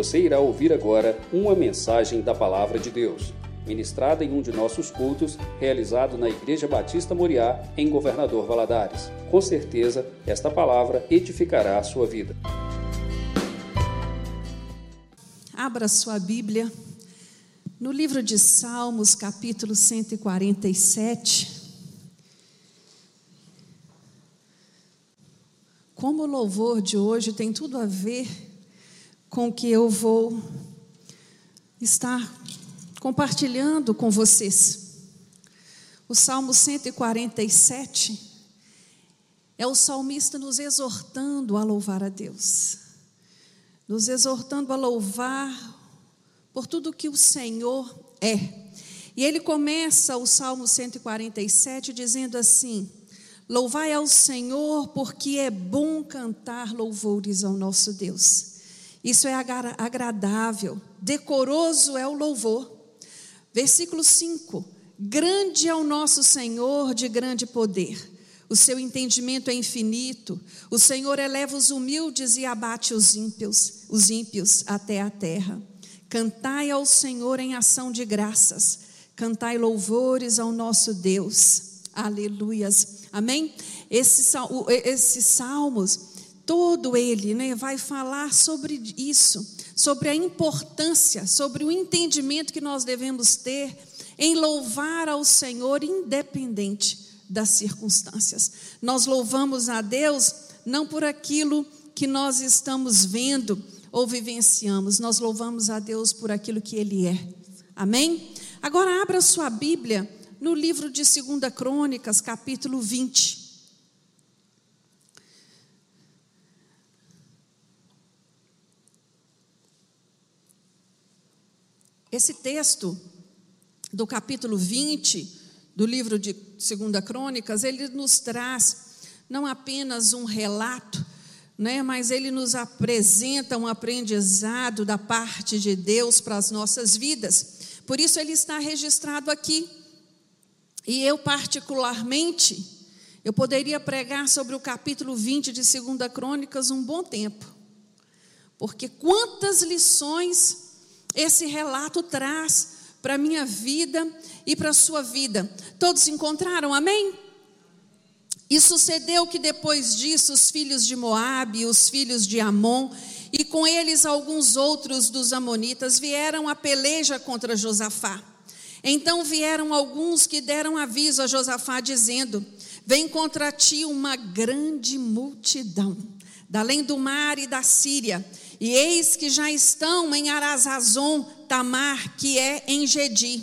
Você irá ouvir agora uma mensagem da Palavra de Deus, ministrada em um de nossos cultos, realizado na Igreja Batista Moriá, em Governador Valadares. Com certeza, esta palavra edificará a sua vida. Abra sua Bíblia no livro de Salmos, capítulo 147. Como o louvor de hoje tem tudo a ver com que eu vou estar compartilhando com vocês. O Salmo 147 é o salmista nos exortando a louvar a Deus, nos exortando a louvar por tudo que o Senhor é. E ele começa o Salmo 147 dizendo assim: Louvai ao Senhor, porque é bom cantar louvores ao nosso Deus. Isso é agradável, decoroso é o louvor. Versículo 5: Grande é o nosso Senhor de grande poder, o seu entendimento é infinito. O Senhor eleva os humildes e abate os ímpios, os ímpios até a terra. Cantai ao Senhor em ação de graças, cantai louvores ao nosso Deus. Aleluias. Amém? Esse, esses salmos, todo ele né, vai falar sobre isso, sobre a importância, sobre o entendimento que nós devemos ter em louvar ao Senhor, independente das circunstâncias. Nós louvamos a Deus não por aquilo que nós estamos vendo ou vivenciamos, nós louvamos a Deus por aquilo que Ele é. Amém? Agora abra sua Bíblia no livro de 2 Crônicas, capítulo 20. Esse texto do capítulo 20 do livro de 2 Crônicas, ele nos traz não apenas um relato, né, mas ele nos apresenta um aprendizado da parte de Deus para as nossas vidas. Por isso ele está registrado aqui. E eu, particularmente, eu poderia pregar sobre o capítulo 20 de 2 Crônicas um bom tempo. Porque quantas lições esse relato traz para a minha vida e para a sua vida. Todos encontraram, amém? E sucedeu que depois disso os filhos de Moabe, os filhos de Amon, e com eles alguns outros dos amonitas vieram a peleja contra Josafá. Então vieram alguns que deram aviso a Josafá, dizendo: Vem contra ti uma grande multidão, da além do mar e da Síria, e eis que já estão em Arazazon, Tamar, que é em Gedi.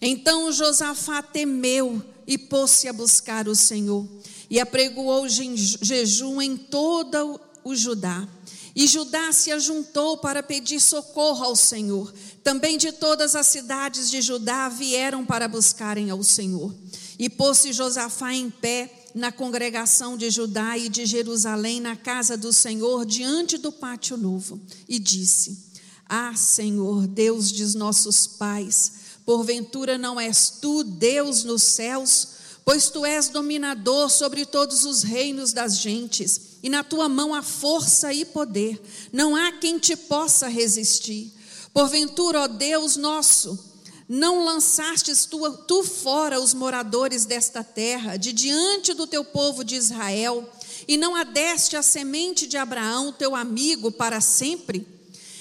Então Josafá temeu e pôs-se a buscar o Senhor, e apregoou jejum em todo o Judá. E Judá se ajuntou para pedir socorro ao Senhor. Também de todas as cidades de Judá vieram para buscarem ao Senhor. E pôs-se Josafá em pé na congregação de Judá e de Jerusalém, na casa do Senhor, diante do pátio novo, e disse: Ah, Senhor, Deus de nossos pais, porventura não és tu Deus nos céus, pois tu és dominador sobre todos os reinos das gentes e na tua mão há força e poder, não há quem te possa resistir. Porventura, ó Deus nosso, não lançastes tu, tu fora os moradores desta terra, de diante do teu povo de Israel, e não adeste a semente de Abraão, teu amigo, para sempre?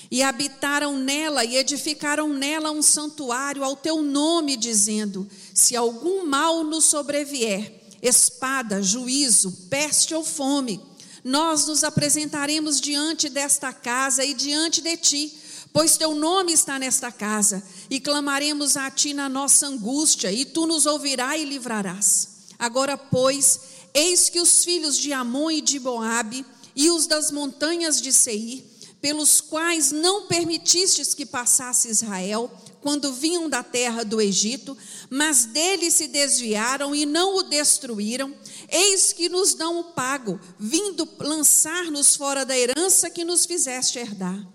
E habitaram nela e edificaram nela um santuário ao teu nome, dizendo: Se algum mal nos sobrevier, espada, juízo, peste ou fome, nós nos apresentaremos diante desta casa e diante de ti, pois teu nome está nesta casa, e clamaremos a ti na nossa angústia, e tu nos ouvirás e livrarás. Agora, pois, eis que os filhos de Amon e de Moabe e os das montanhas de Seir, pelos quais não permitistes que passasse Israel, quando vinham da terra do Egito, mas dele se desviaram e não o destruíram, Eis que nos dão o pago, vindo lançar-nos fora da herança que nos fizeste herdar.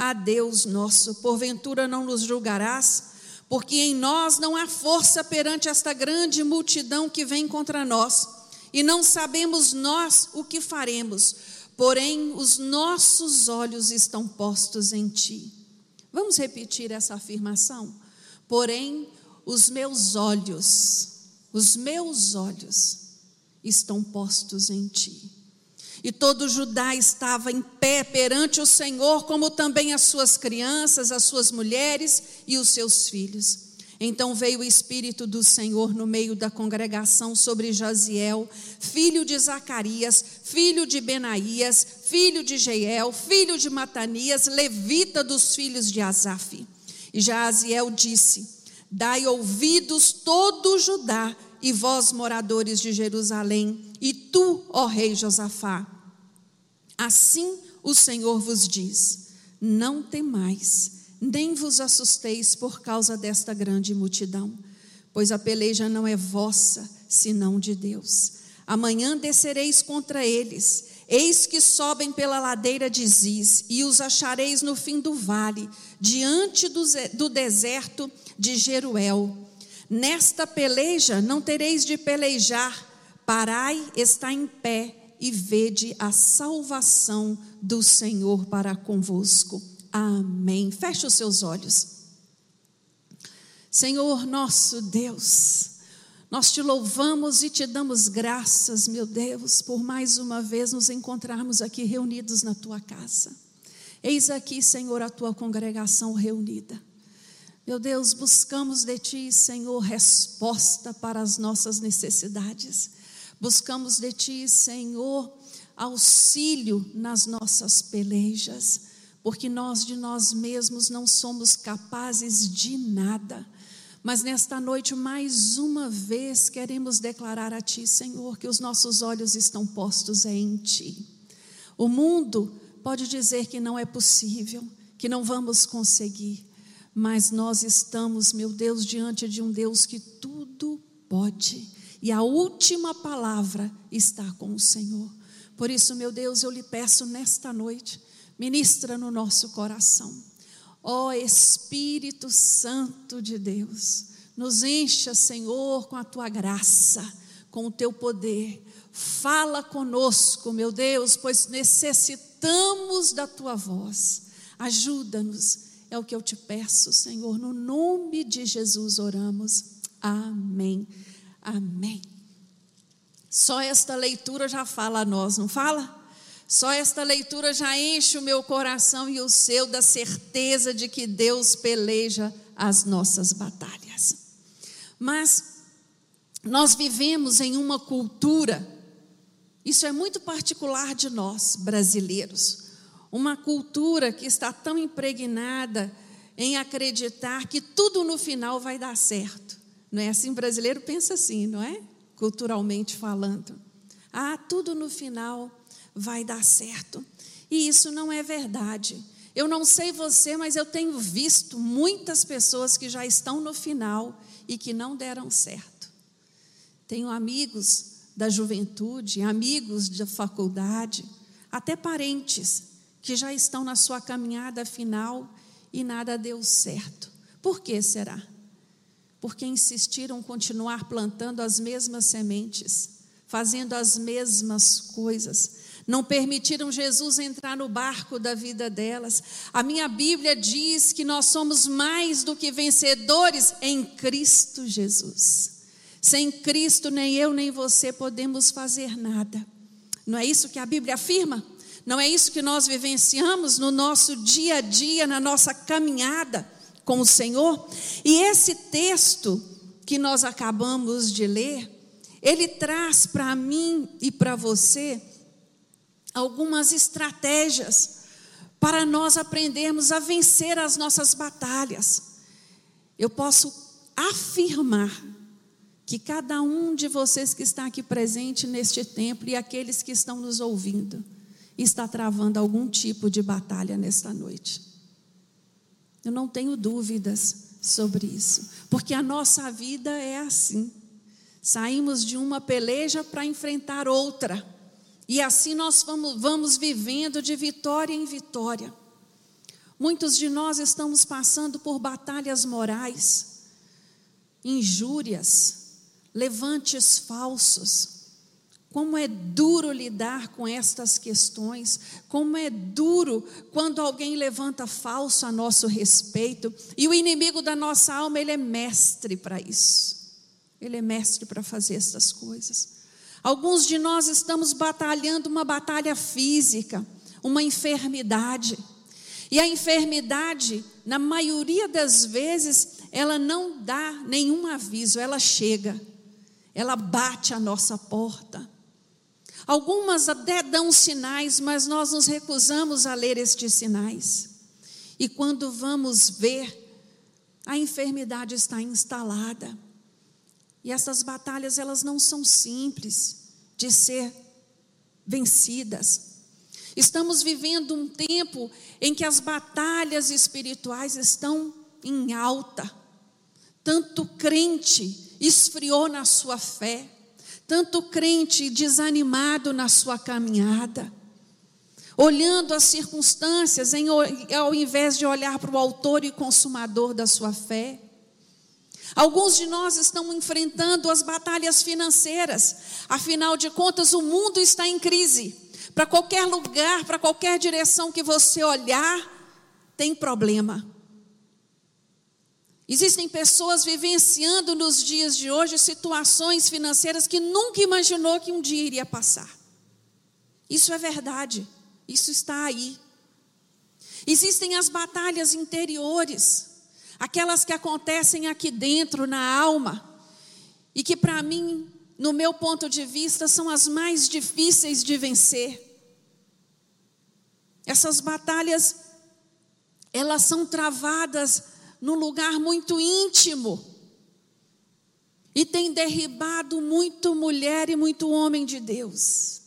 Ah, Deus nosso, porventura não nos julgarás? Porque em nós não há força perante esta grande multidão que vem contra nós, e não sabemos nós o que faremos, porém os nossos olhos estão postos em ti. Vamos repetir essa afirmação? Porém, os meus olhos, os meus olhos estão postos em ti. E todo Judá estava em pé perante o Senhor, como também as suas crianças, as suas mulheres e os seus filhos. Então veio o Espírito do Senhor no meio da congregação sobre Jaziel, filho de Zacarias, filho de Benaías, filho de Jeiel, filho de Matanias, levita dos filhos de Asaf. E Jaziel disse: Dai ouvidos todo Judá e vós, moradores de Jerusalém, e tu, ó rei Josafá. Assim o Senhor vos diz: Não temais nem vos assusteis por causa desta grande multidão, pois a peleja não é vossa, senão de Deus. Amanhã descereis contra eles, eis que sobem pela ladeira de Ziz, e os achareis no fim do vale, diante do, do deserto de Jeruel. Nesta peleja não tereis de pelejar, parai, está em pé, e vede a salvação do Senhor para convosco. Amém. Feche os seus olhos. Senhor nosso Deus, nós te louvamos e te damos graças, meu Deus, por mais uma vez nos encontrarmos aqui reunidos na tua casa. Eis aqui, Senhor, a tua congregação reunida. Meu Deus, buscamos de ti, Senhor, resposta para as nossas necessidades. Buscamos de ti, Senhor, auxílio nas nossas pelejas porque nós de nós mesmos não somos capazes de nada. Mas nesta noite, mais uma vez, queremos declarar a Ti, Senhor, que os nossos olhos estão postos em Ti. O mundo pode dizer que não é possível, que não vamos conseguir, mas nós estamos, meu Deus, diante de um Deus que tudo pode, e a última palavra está com o Senhor. Por isso, meu Deus, eu lhe peço nesta noite, ministra no nosso coração. Ó oh, Espírito Santo de Deus, nos encha, Senhor, com a tua graça, com o teu poder. Fala conosco, meu Deus, pois necessitamos da tua voz. Ajuda-nos, é o que eu te peço, Senhor, no nome de Jesus oramos. Amém. Amém. Só esta leitura já fala a nós, não fala? Só esta leitura já enche o meu coração e o seu da certeza de que Deus peleja as nossas batalhas. Mas nós vivemos em uma cultura, isso é muito particular de nós, brasileiros, uma cultura que está tão impregnada em acreditar que tudo no final vai dar certo. Não é assim? O brasileiro pensa assim, não é? Culturalmente falando. Ah, tudo no final vai dar certo. E isso não é verdade. Eu não sei você, mas eu tenho visto muitas pessoas que já estão no final e que não deram certo. Tenho amigos da juventude, amigos da faculdade, até parentes que já estão na sua caminhada final e nada deu certo. Por que será? Porque insistiram continuar plantando as mesmas sementes, fazendo as mesmas coisas, não permitiram Jesus entrar no barco da vida delas. A minha Bíblia diz que nós somos mais do que vencedores em Cristo Jesus. Sem Cristo, nem eu nem você podemos fazer nada. Não é isso que a Bíblia afirma? Não é isso que nós vivenciamos no nosso dia a dia, na nossa caminhada com o Senhor? E esse texto que nós acabamos de ler, ele traz para mim e para você algumas estratégias para nós aprendermos a vencer as nossas batalhas. Eu posso afirmar que cada um de vocês que está aqui presente neste templo e aqueles que estão nos ouvindo está travando algum tipo de batalha nesta noite. Eu não tenho dúvidas sobre isso, porque a nossa vida é assim. Saímos de uma peleja para enfrentar outra. E assim nós vamos, vamos vivendo de vitória em vitória. Muitos de nós estamos passando por batalhas morais, injúrias, levantes falsos, Como é duro lidar com estas questões, como é duro quando alguém levanta falso a nosso respeito, e o inimigo da nossa alma, ele é mestre para isso. Ele é mestre para fazer essas coisas. Alguns de nós estamos batalhando uma batalha física, uma enfermidade. E a enfermidade, na maioria das vezes, ela não dá nenhum aviso, ela chega, ela bate a nossa porta. Algumas até dão sinais, mas nós nos recusamos a ler estes sinais. E quando vamos ver, a enfermidade está instalada. E essas batalhas, elas não são simples de ser vencidas. Estamos vivendo um tempo em que as batalhas espirituais estão em alta. Tanto crente esfriou na sua fé, tanto crente desanimado na sua caminhada, olhando as circunstâncias em, ao invés de olhar para o autor e consumador da sua fé. Alguns de nós estão enfrentando as batalhas financeiras, afinal de contas, o mundo está em crise. Para qualquer lugar, para qualquer direção que você olhar, tem problema. Existem pessoas vivenciando nos dias de hoje situações financeiras que nunca imaginou que um dia iria passar. Isso é verdade, isso está aí. Existem as batalhas interiores, aquelas que acontecem aqui dentro, na alma, e que, para mim, no meu ponto de vista, são as mais difíceis de vencer. Essas batalhas, elas são travadas num lugar muito íntimo. E tem derribado muito mulher e muito homem de Deus.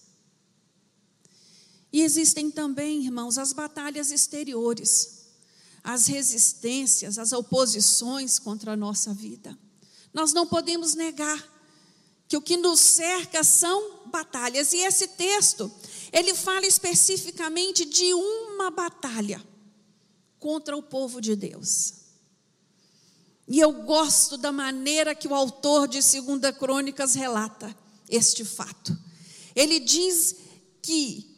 E existem também, irmãos, as batalhas exteriores, as resistências, as oposições contra a nossa vida. Nós não podemos negar que o que nos cerca são batalhas. E esse texto, ele fala especificamente de uma batalha contra o povo de Deus. E eu gosto da maneira que o autor de Segunda Crônicas relata este fato. Ele diz que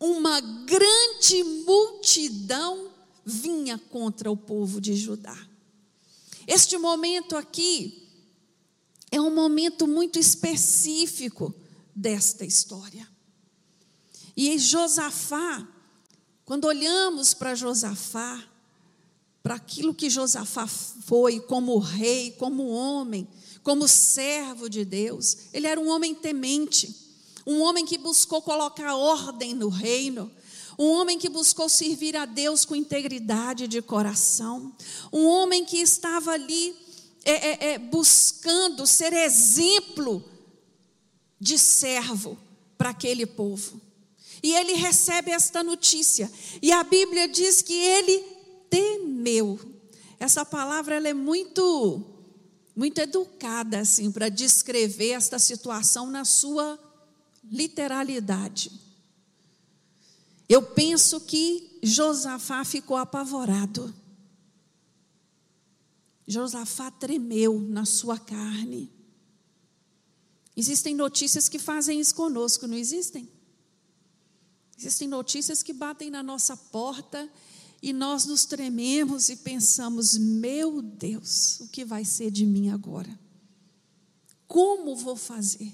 uma grande multidão vinha contra o povo de Judá. Este momento aqui é um momento muito específico desta história. E Josafá, quando olhamos para Josafá, para aquilo que Josafá foi como rei, como homem, como servo de Deus, ele era um homem temente, um homem que buscou colocar ordem no reino, um homem que buscou servir a Deus com integridade de coração, um homem que estava ali é, é, é, buscando ser exemplo de servo para aquele povo. E ele recebe esta notícia. E a Bíblia diz que ele temeu. Essa palavra ela é muito muito educada assim para descrever esta situação na sua literalidade. Eu penso que Josafá ficou apavorado. Josafá tremeu na sua carne. Existem notícias que fazem isso conosco, não existem? Existem notícias que batem na nossa porta e nós nos trememos e pensamos: meu Deus, o que vai ser de mim agora? Como vou fazer?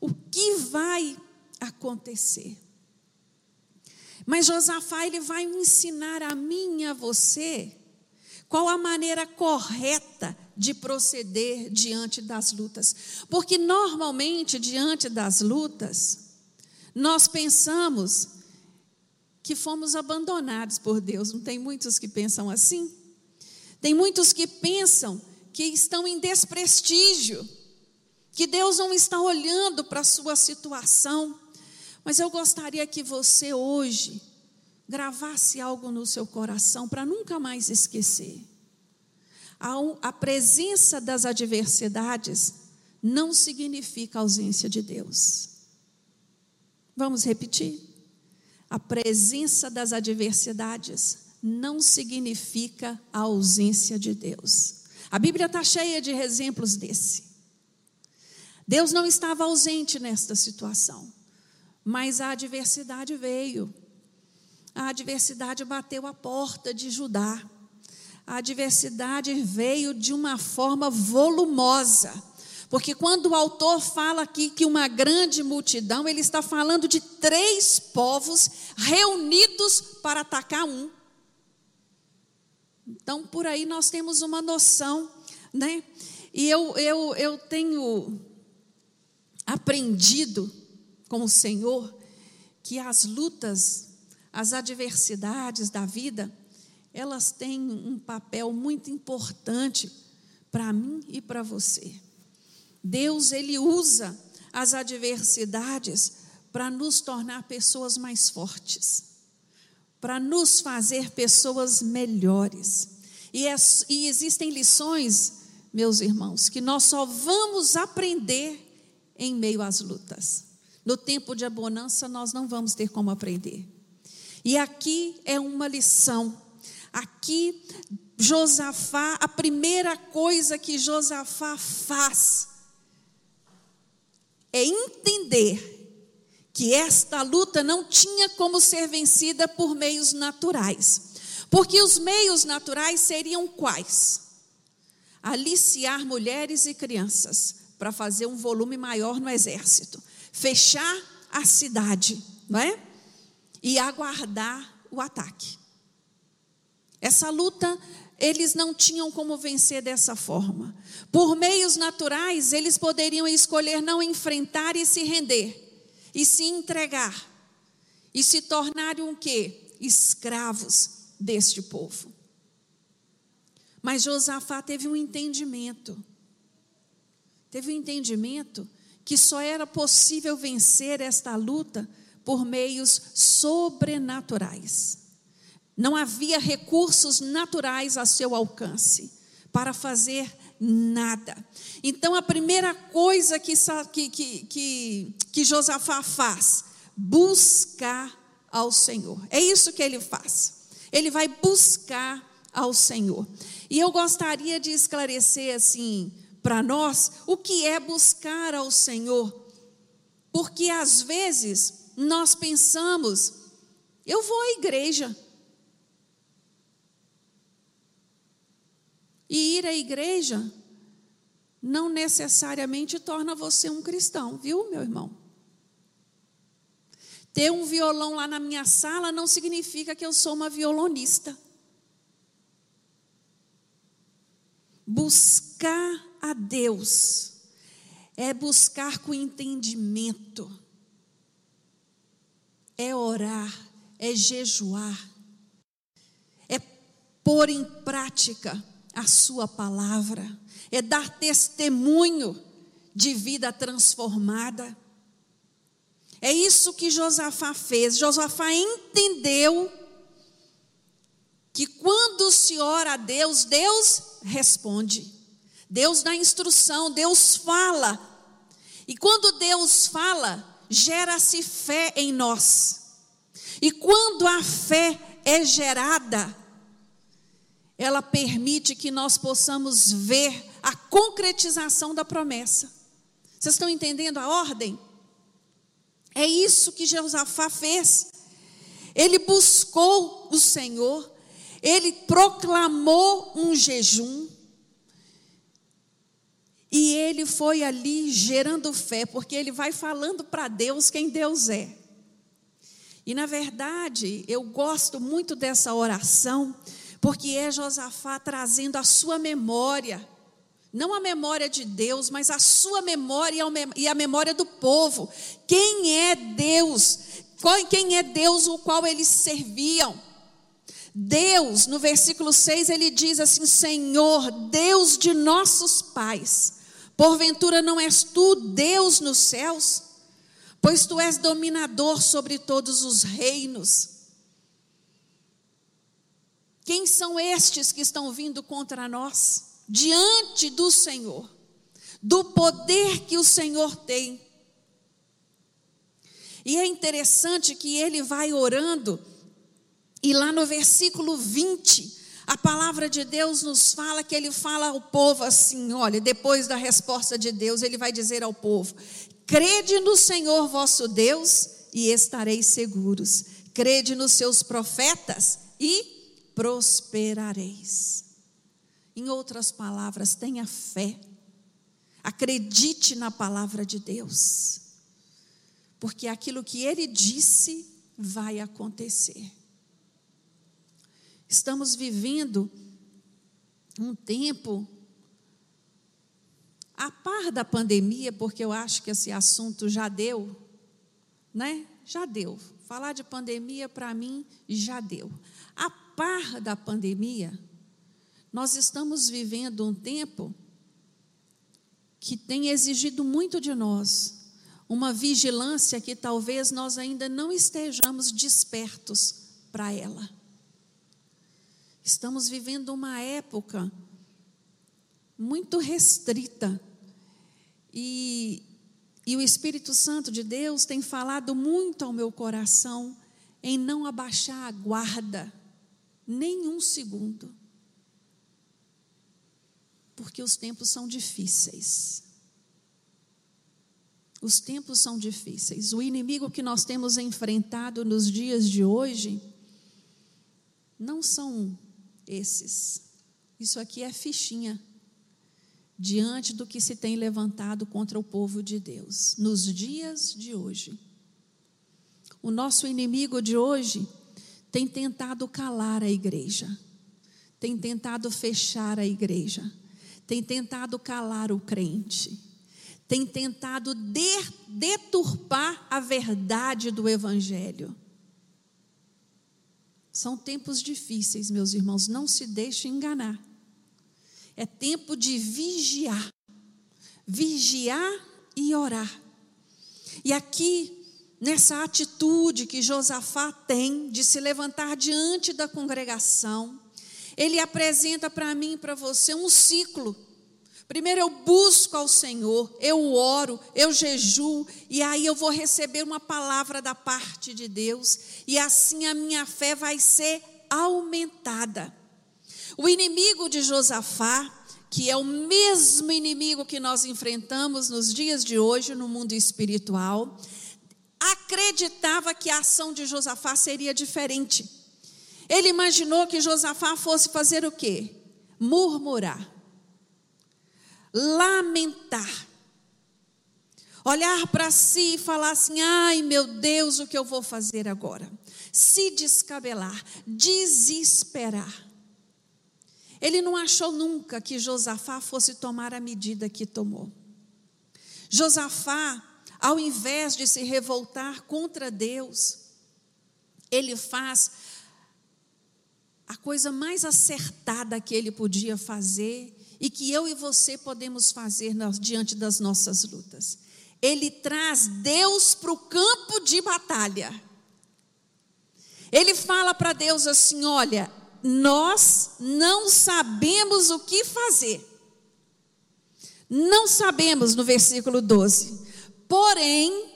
O que vai acontecer? Mas Josafá ele vai ensinar a mim e a você qual a maneira correta de proceder diante das lutas. Porque normalmente diante das lutas, nós pensamos que fomos abandonados por Deus. Não tem muitos que pensam assim? Tem muitos que pensam que estão em desprestígio, que Deus não está olhando para a sua situação. Mas eu gostaria que você hoje gravasse algo no seu coração para nunca mais esquecer. A, presença das adversidades não significa ausência de Deus. Vamos repetir? A presença das adversidades não significa a ausência de Deus. A Bíblia está cheia de exemplos desse. Deus não estava ausente nesta situação, mas a adversidade veio. A adversidade bateu a porta de Judá. A adversidade veio de uma forma volumosa. Porque quando o autor fala aqui que uma grande multidão, ele está falando de três povos reunidos para atacar um. Então, por aí nós temos uma noção, né? E eu, eu, eu tenho aprendido com o Senhor que as lutas, as adversidades da vida, elas têm um papel muito importante para mim e para você. Deus, Ele usa as adversidades para nos tornar pessoas mais fortes, para nos fazer pessoas melhores. E, é, e existem lições, meus irmãos, que nós só vamos aprender em meio às lutas. No tempo de abonança, nós não vamos ter como aprender. E aqui é uma lição. Aqui, Josafá, a primeira coisa que Josafá faz é entender que esta luta não tinha como ser vencida por meios naturais. Porque os meios naturais seriam quais? Aliciar mulheres e crianças para fazer um volume maior no exército, fechar a cidade, não é? E aguardar o ataque. Essa luta eles não tinham como vencer dessa forma. Por meios naturais, eles poderiam escolher não enfrentar e se render, e se entregar, e se tornarem um quê? Escravos deste povo. Mas Josafá teve um entendimento teve o um entendimento que só era possível vencer esta luta por meios sobrenaturais. Não havia recursos naturais a seu alcance para fazer nada. Então, a primeira coisa que, que, que, que Josafá faz, buscar ao Senhor. É isso que ele faz. Ele vai buscar ao Senhor. E eu gostaria de esclarecer assim para nós o que é buscar ao Senhor. Porque às vezes nós pensamos, eu vou à igreja. E ir à igreja não necessariamente torna você um cristão, viu, meu irmão? Ter um violão lá na minha sala não significa que eu sou uma violonista. Buscar a Deus é buscar com entendimento, é orar, é jejuar, é pôr em prática a Sua palavra, é dar testemunho de vida transformada. É isso que Josafá fez. Josafá entendeu que quando se ora a Deus, Deus responde. Deus dá instrução, Deus fala. E quando Deus fala, gera-se fé em nós. E quando a fé é gerada, ela permite que nós possamos ver a concretização da promessa. Vocês estão entendendo a ordem? É isso que Josafá fez. Ele buscou o Senhor, ele proclamou um jejum, e ele foi ali gerando fé, porque ele vai falando para Deus quem Deus é. E na verdade, eu gosto muito dessa oração, porque é Josafá trazendo a sua memória, não a memória de Deus, mas a sua memória e a memória do povo. Quem é Deus? Quem é Deus o qual eles serviam? Deus, no versículo 6, ele diz assim: Senhor, Deus de nossos pais Porventura não és tu Deus nos céus? Pois tu és dominador sobre todos os reinos. Quem são estes que estão vindo contra nós? Diante do Senhor, do poder que o Senhor tem. E é interessante que ele vai orando, e lá no versículo 20, A palavra de Deus nos fala que ele fala ao povo assim: olha, depois da resposta de Deus, ele vai dizer ao povo: crede no Senhor vosso Deus e estareis seguros, crede nos seus profetas e prosperareis. Em outras palavras, tenha fé, acredite na palavra de Deus, porque aquilo que ele disse vai acontecer. Estamos vivendo um tempo a par da pandemia, porque eu acho que esse assunto já deu, né? Já deu. Falar de pandemia para mim já deu. Par da pandemia, nós estamos vivendo um tempo que tem exigido muito de nós, uma vigilância que talvez nós ainda não estejamos despertos para ela. Estamos vivendo uma época muito restrita e, e o Espírito Santo de Deus tem falado muito ao meu coração em não abaixar a guarda nem um segundo, porque os tempos são difíceis. Os tempos são difíceis. O inimigo que nós temos enfrentado nos dias de hoje não são esses. Isso aqui é fichinha diante do que se tem levantado contra o povo de Deus nos dias de hoje. O nosso inimigo de hoje tem tentado calar a igreja, tem tentado fechar a igreja, tem tentado calar o crente, tem tentado deturpar a verdade do evangelho. São tempos difíceis, meus irmãos, não se deixe enganar. É tempo de vigiar. Vigiar e orar. E aqui, nessa atitude que Josafá tem de se levantar diante da congregação, ele apresenta para mim e para você um ciclo Primeiro eu busco ao Senhor, eu oro, eu jejuo, e aí eu vou receber uma palavra da parte de Deus, e assim a minha fé vai ser aumentada. O inimigo de Josafá, que é o mesmo inimigo que nós enfrentamos nos dias de hoje no mundo espiritual, acreditava que a ação de Josafá seria diferente. Ele imaginou que Josafá fosse fazer o quê? Murmurar lamentar. Olhar para si e falar assim: ai meu Deus, o que eu vou fazer agora? Se descabelar, desesperar. Ele não achou nunca que Josafá fosse tomar a medida que tomou. Josafá, ao invés de se revoltar contra Deus, ele faz a coisa mais acertada que ele podia fazer e que eu e você podemos fazer diante das nossas lutas. Ele traz Deus para o campo de batalha. Ele fala para Deus assim: olha, nós não sabemos o que fazer. Não sabemos, no versículo 12. Porém,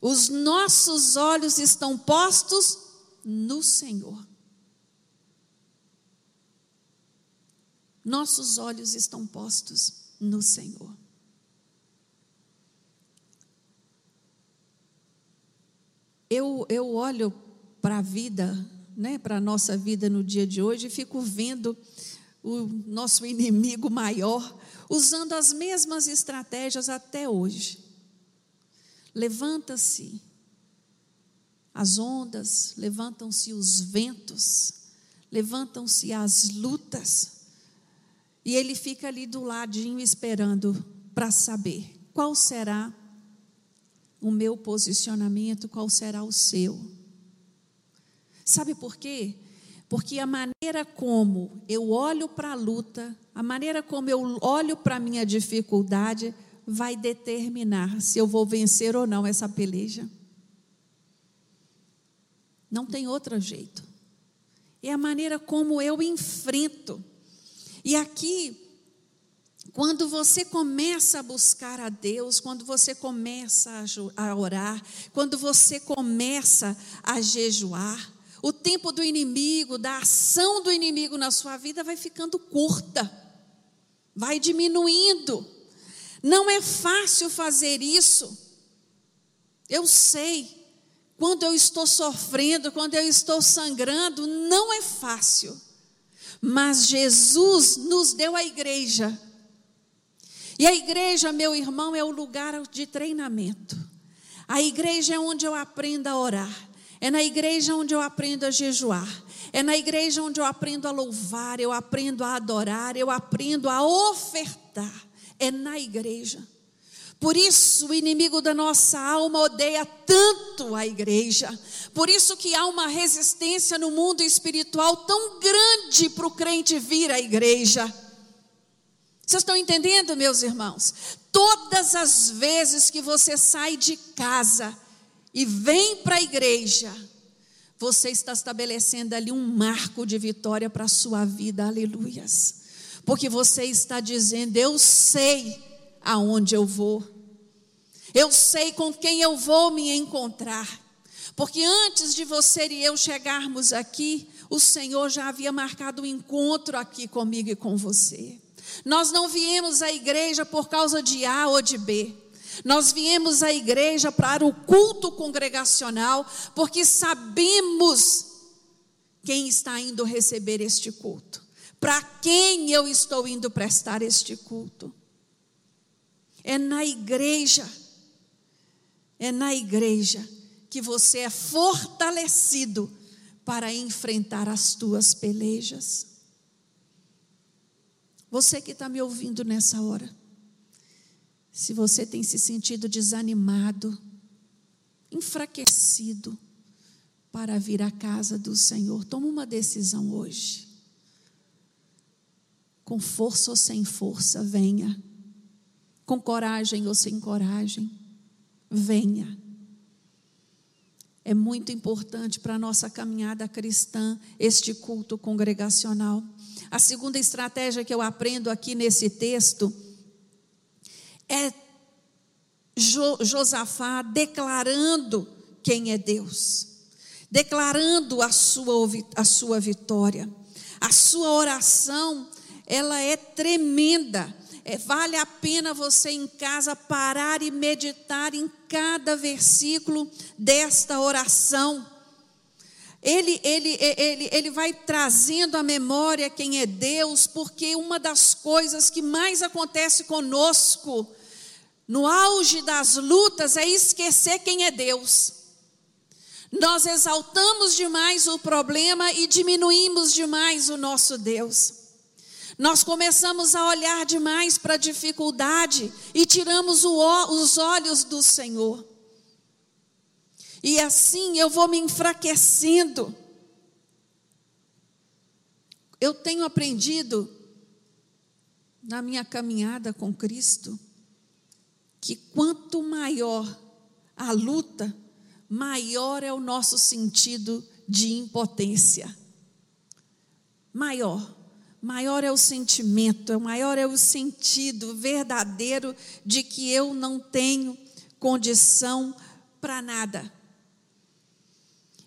os nossos olhos estão postos no Senhor. nossos olhos estão postos no Senhor. Eu, eu olho para a vida, né, para a nossa vida no dia de hoje, e fico vendo o nosso inimigo maior usando as mesmas estratégias até hoje. Levanta-se as ondas, levantam-se os ventos, levantam-se as lutas e ele fica ali do ladinho esperando para saber qual será o meu posicionamento, qual será o seu. Sabe por quê? Porque a maneira como eu olho para a luta, a maneira como eu olho para a minha dificuldade, vai determinar se eu vou vencer ou não essa peleja. Não tem outro jeito. É a maneira como eu enfrento. E aqui, quando você começa a buscar a Deus, quando você começa a orar, quando você começa a jejuar, o tempo do inimigo, da ação do inimigo na sua vida vai ficando curta, vai diminuindo. Não é fácil fazer isso. Eu sei, quando eu estou sofrendo, quando eu estou sangrando, não é fácil. Mas Jesus nos deu a igreja. E a igreja, meu irmão, é o lugar de treinamento. A igreja é onde eu aprendo a orar. É na igreja onde eu aprendo a jejuar. É na igreja onde eu aprendo a louvar, eu aprendo a adorar, eu aprendo a ofertar. É na igreja. Por isso o inimigo da nossa alma odeia tanto a igreja. Por isso que há uma resistência no mundo espiritual tão grande para o crente vir à igreja. Vocês estão entendendo, meus irmãos? Todas as vezes que você sai de casa e vem para a igreja, você está estabelecendo ali um marco de vitória para a sua vida, aleluias. Porque você está dizendo: Eu sei aonde eu vou. Eu sei com quem eu vou me encontrar. Porque antes de você e eu chegarmos aqui, o Senhor já havia marcado um encontro aqui comigo e com você. Nós não viemos à igreja por causa de A ou de B. Nós viemos à igreja para o culto congregacional, porque sabemos quem está indo receber este culto. Para quem eu estou indo prestar este culto? É na igreja, é na igreja que você é fortalecido para enfrentar as tuas pelejas. Você que está me ouvindo nessa hora, se você tem se sentido desanimado, enfraquecido para vir à casa do Senhor, toma uma decisão hoje com força ou sem força, venha. Com coragem ou sem coragem, venha. É muito importante para a nossa caminhada cristã este culto congregacional. A segunda estratégia que eu aprendo aqui nesse texto é Josafá declarando quem é Deus, declarando a sua, a sua vitória. A sua oração ela é tremenda. É, vale a pena você em casa parar e meditar em cada versículo desta oração. Ele, ele, ele, ele vai trazendo à memória quem é Deus, porque uma das coisas que mais acontece conosco, no auge das lutas, é esquecer quem é Deus. Nós exaltamos demais o problema e diminuímos demais o nosso Deus. Nós começamos a olhar demais para a dificuldade e tiramos o, os olhos do Senhor. E assim eu vou me enfraquecendo. Eu tenho aprendido na minha caminhada com Cristo que quanto maior a luta, maior é o nosso sentido de impotência. Maior maior é o sentimento, maior é o sentido verdadeiro de que eu não tenho condição para nada.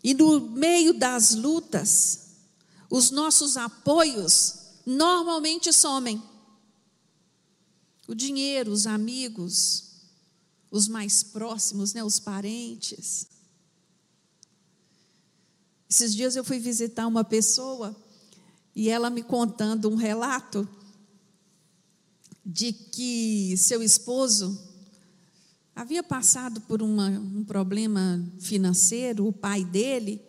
E no meio das lutas, os nossos apoios normalmente somem. O dinheiro, os amigos, os mais próximos, né, os parentes. Esses dias eu fui visitar uma pessoa e ela me contando um relato de que seu esposo havia passado por uma, um problema financeiro, o pai dele,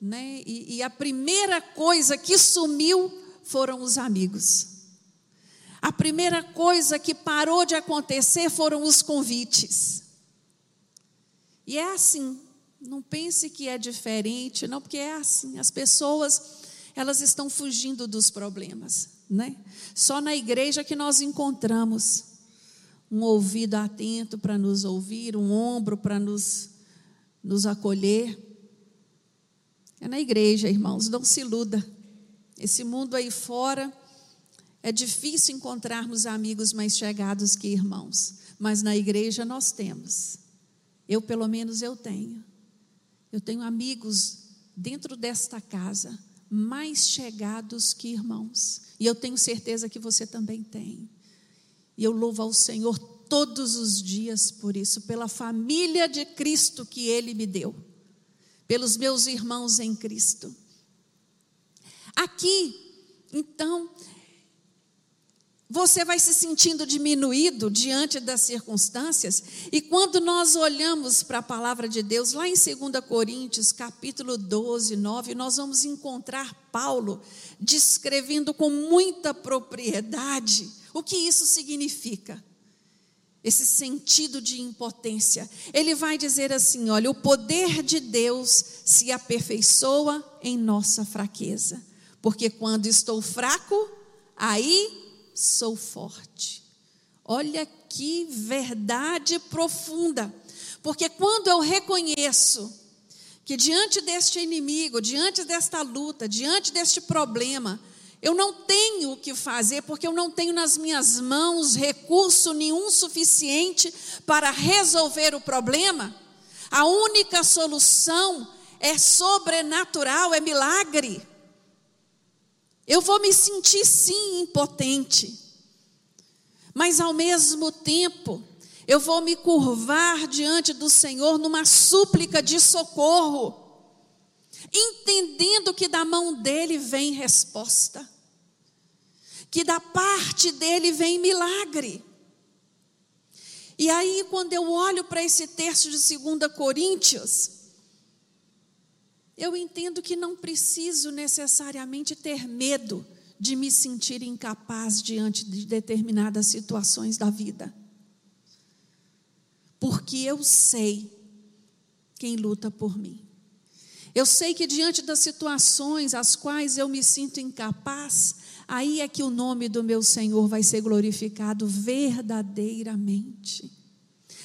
né? E, e a primeira coisa que sumiu foram os amigos. A primeira coisa que parou de acontecer foram os convites. E é assim, não pense que é diferente, não, porque é assim. As pessoas elas estão fugindo dos problemas, né? Só na igreja que nós encontramos um ouvido atento para nos ouvir, um ombro para nos, nos acolher. É na igreja, irmãos, não se iluda. Esse mundo aí fora é difícil encontrarmos amigos mais chegados que irmãos, mas na igreja nós temos. Eu, pelo menos, eu tenho. Eu tenho amigos dentro desta casa mais chegados que irmãos. E eu tenho certeza que você também tem. E eu louvo ao Senhor todos os dias por isso, pela família de Cristo que Ele me deu, pelos meus irmãos em Cristo. Aqui, então, você vai se sentindo diminuído diante das circunstâncias, e quando nós olhamos para a palavra de Deus, lá em 2 Coríntios, capítulo 12, 9, nós vamos encontrar Paulo descrevendo com muita propriedade o que isso significa. Esse sentido de impotência. Ele vai dizer assim: olha, o poder de Deus se aperfeiçoa em nossa fraqueza, porque quando estou fraco, aí sou forte. Olha que verdade profunda. Porque quando eu reconheço que diante deste inimigo, diante desta luta, diante deste problema, eu não tenho o que fazer, porque eu não tenho nas minhas mãos recurso nenhum suficiente para resolver o problema, a única solução é sobrenatural, é milagre. Eu vou me sentir sim impotente, mas ao mesmo tempo, eu vou me curvar diante do Senhor numa súplica de socorro, entendendo que da mão dele vem resposta, que da parte dele vem milagre. E aí, quando eu olho para esse texto de 2 Coríntios, eu entendo que não preciso necessariamente ter medo de me sentir incapaz diante de determinadas situações da vida. Porque eu sei quem luta por mim. Eu sei que diante das situações às quais eu me sinto incapaz, aí é que o nome do meu Senhor vai ser glorificado verdadeiramente.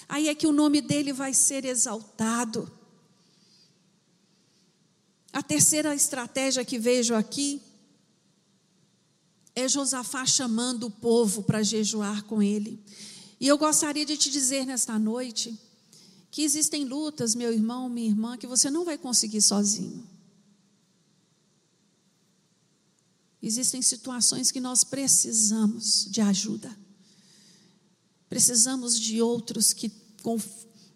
Aí é que o nome dele vai ser exaltado. A terceira estratégia que vejo aqui é Josafá chamando o povo para jejuar com ele. E eu gostaria de te dizer nesta noite que existem lutas, meu irmão, minha irmã, que você não vai conseguir sozinho. Existem situações que nós precisamos de ajuda. Precisamos de outros que,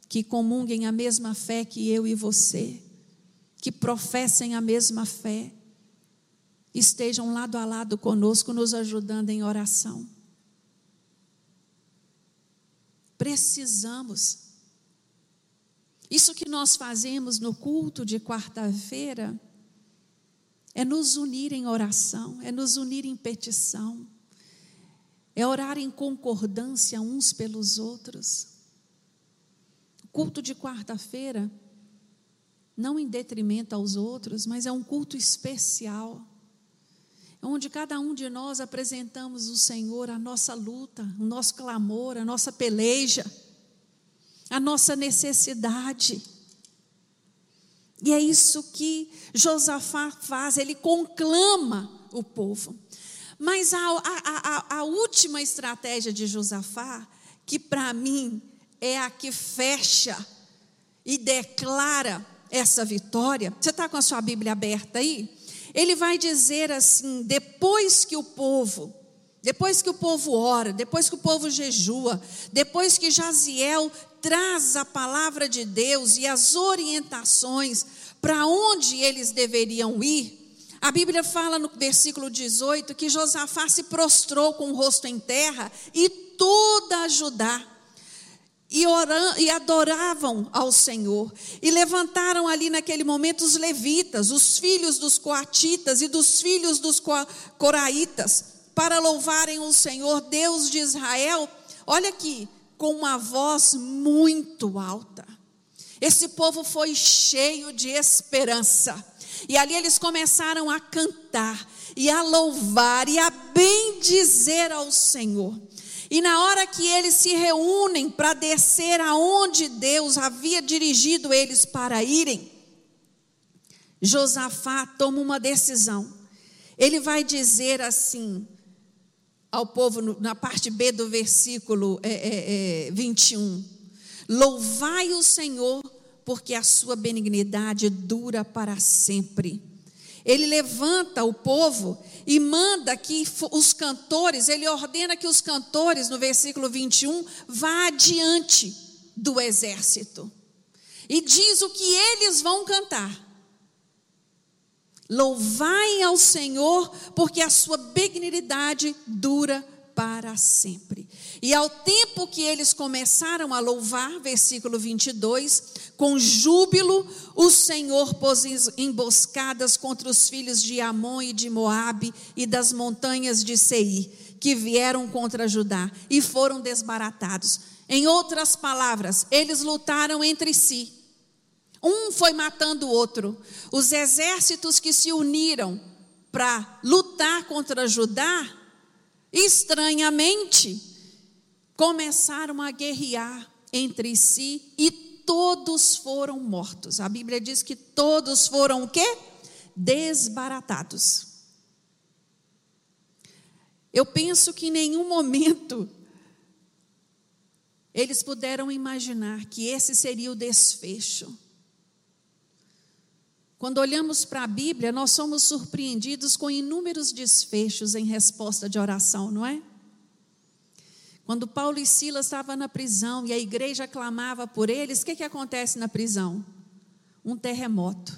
que comunguem a mesma fé que eu e você que professem a mesma fé, estejam lado a lado conosco, nos ajudando em oração. Precisamos. Isso que nós fazemos no culto de quarta-feira é nos unir em oração, é nos unir em petição, é orar em concordância uns pelos outros. O culto de quarta-feira não em detrimento aos outros, mas é um culto especial, onde cada um de nós apresentamos o Senhor a nossa luta, o nosso clamor, a nossa peleja, a nossa necessidade. E é isso que Josafá faz, ele conclama o povo. Mas a, a, a, a última estratégia de Josafá, que para mim é a que fecha e declara essa vitória, você está com a sua Bíblia aberta aí? Ele vai dizer assim: depois que o povo, depois que o povo ora, depois que o povo jejua, depois que Jaziel traz a palavra de Deus e as orientações para onde eles deveriam ir, a Bíblia fala no versículo 18 que Josafá se prostrou com o rosto em terra e toda Judá e, oram, e adoravam ao Senhor. E levantaram ali naquele momento os levitas, os filhos dos coatitas e dos filhos dos coraitas, para louvarem o Senhor, Deus de Israel. Olha aqui, com uma voz muito alta. Esse povo foi cheio de esperança. E ali eles começaram a cantar e a louvar e a bendizer ao Senhor. E na hora que eles se reúnem para descer aonde Deus havia dirigido eles para irem, Josafá toma uma decisão. Ele vai dizer assim ao povo, na parte B do versículo é, é, é, 21, Louvai o Senhor, porque a sua benignidade dura para sempre. Ele levanta o povo e manda que os cantores, ele ordena que os cantores, no versículo 21, vá adiante do exército. E diz o que eles vão cantar. Louvai ao Senhor, porque a sua benignidade dura para sempre. E ao tempo que eles começaram a louvar, versículo 22, com júbilo o Senhor pôs emboscadas contra os filhos de Amon e de Moabe e das montanhas de Seir, que vieram contra Judá e foram desbaratados. Em outras palavras, eles lutaram entre si. Um foi matando o outro. Os exércitos que se uniram para lutar contra Judá, estranhamente, começaram a guerrear entre si e todos foram mortos. A Bíblia diz que todos foram o quê? Desbaratados. Eu penso que em nenhum momento eles puderam imaginar que esse seria o desfecho. Quando olhamos para a Bíblia, nós somos surpreendidos com inúmeros desfechos em resposta de oração, não é? Quando Paulo e Silas estavam na prisão e a igreja clamava por eles, o que, que acontece na prisão? Um terremoto.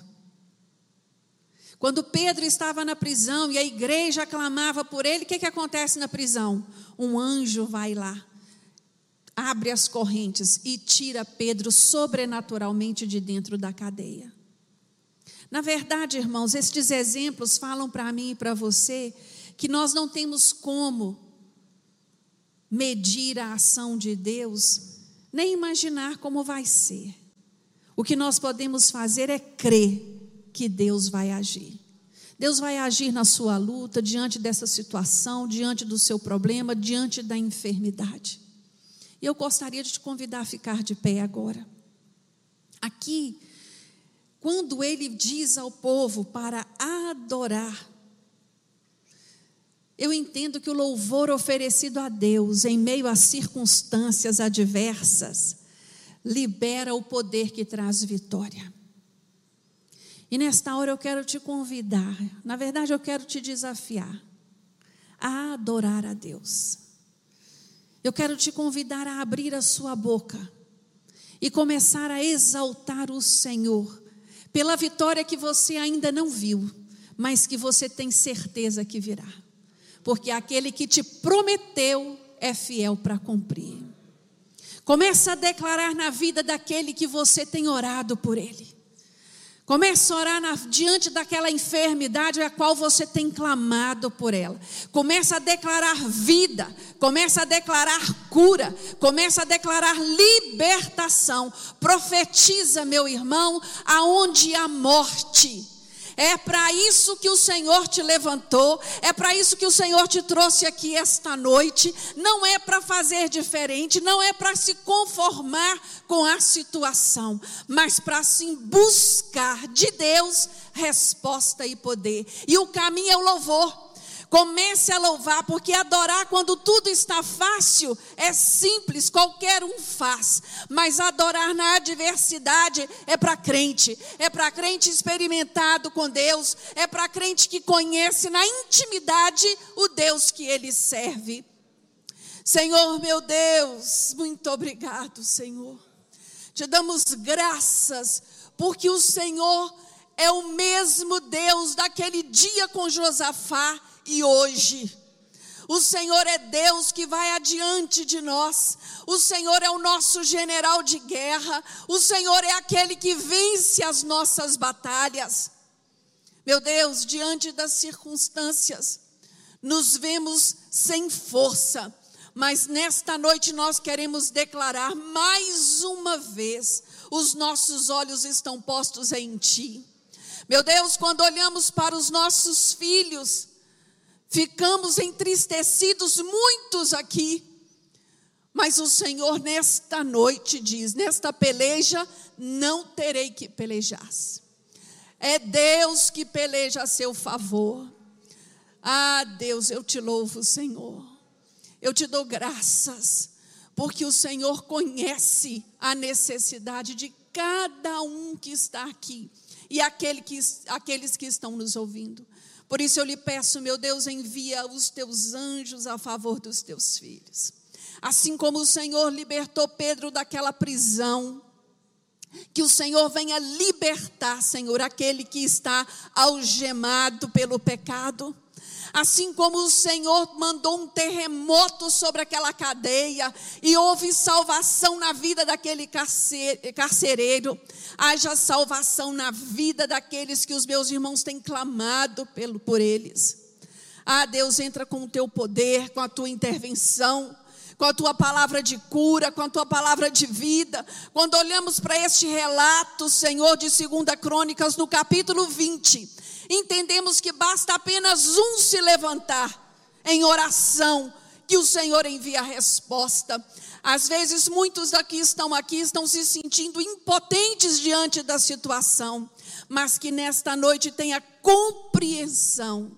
Quando Pedro estava na prisão e a igreja clamava por ele, o que, que acontece na prisão? Um anjo vai lá, abre as correntes e tira Pedro sobrenaturalmente de dentro da cadeia. Na verdade, irmãos, estes exemplos falam para mim e para você que nós não temos como medir a ação de Deus, nem imaginar como vai ser. O que nós podemos fazer é crer que Deus vai agir. Deus vai agir na sua luta, diante dessa situação, diante do seu problema, diante da enfermidade. E eu gostaria de te convidar a ficar de pé agora. Aqui, quando ele diz ao povo para adorar, eu entendo que o louvor oferecido a Deus em meio a circunstâncias adversas libera o poder que traz vitória. E nesta hora eu quero te convidar, na verdade eu quero te desafiar a adorar a Deus. Eu quero te convidar a abrir a sua boca e começar a exaltar o Senhor pela vitória que você ainda não viu, mas que você tem certeza que virá. Porque aquele que te prometeu é fiel para cumprir. Começa a declarar na vida daquele que você tem orado por ele. Comece a orar na, diante daquela enfermidade a qual você tem clamado por ela. Comece a declarar vida, comece a declarar cura, comece a declarar libertação. Profetiza, meu irmão, aonde há morte é para isso que o Senhor te levantou, é para isso que o Senhor te trouxe aqui esta noite. Não é para fazer diferente, não é para se conformar com a situação, mas para sim buscar de Deus resposta e poder. E o caminho é o louvor. Comece a louvar, porque adorar quando tudo está fácil é simples, qualquer um faz. Mas adorar na adversidade é para crente, é para crente experimentado com Deus, é para crente que conhece na intimidade o Deus que ele serve. Senhor meu Deus, muito obrigado, Senhor. Te damos graças, porque o Senhor é o mesmo Deus daquele dia com Josafá e hoje. O Senhor é Deus que vai adiante de nós. O Senhor é o nosso general de guerra. O Senhor é aquele que vence as nossas batalhas. Meu Deus, diante das circunstâncias, nos vemos sem força, mas nesta noite nós queremos declarar mais uma vez: os nossos olhos estão postos em Ti. Meu Deus, quando olhamos para os nossos filhos, Ficamos entristecidos, muitos aqui. Mas o Senhor, nesta noite, diz: nesta peleja, não terei que pelejar. É Deus que peleja a seu favor. Ah, Deus, eu te louvo, Senhor. Eu te dou graças, porque o Senhor conhece a necessidade de cada um que está aqui e aquele que, aqueles que estão nos ouvindo. Por isso eu lhe peço, meu Deus, envia os teus anjos a favor dos teus filhos. Assim como o Senhor libertou Pedro daquela prisão, que o Senhor venha libertar, Senhor, aquele que está algemado pelo pecado. Assim como o Senhor mandou um terremoto sobre aquela cadeia e houve salvação na vida daquele carcereiro, haja salvação na vida daqueles que os meus irmãos têm clamado pelo, por eles. Ah, Deus, entra com o teu poder, com a tua intervenção com a tua palavra de cura, com a tua palavra de vida. Quando olhamos para este relato, Senhor, de 2 Crônicas, no capítulo 20, entendemos que basta apenas um se levantar em oração, que o Senhor envia a resposta. Às vezes, muitos daqui estão aqui, estão se sentindo impotentes diante da situação, mas que nesta noite tenha compreensão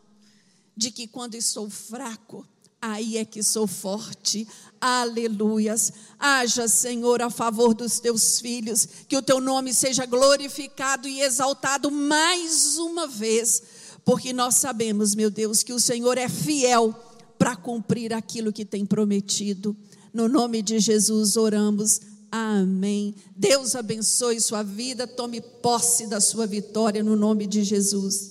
de que quando estou fraco, aí é que sou forte, Aleluias. Haja, Senhor, a favor dos teus filhos, que o teu nome seja glorificado e exaltado mais uma vez, porque nós sabemos, meu Deus, que o Senhor é fiel para cumprir aquilo que tem prometido. No nome de Jesus oramos. Amém. Deus abençoe sua vida, tome posse da sua vitória no nome de Jesus.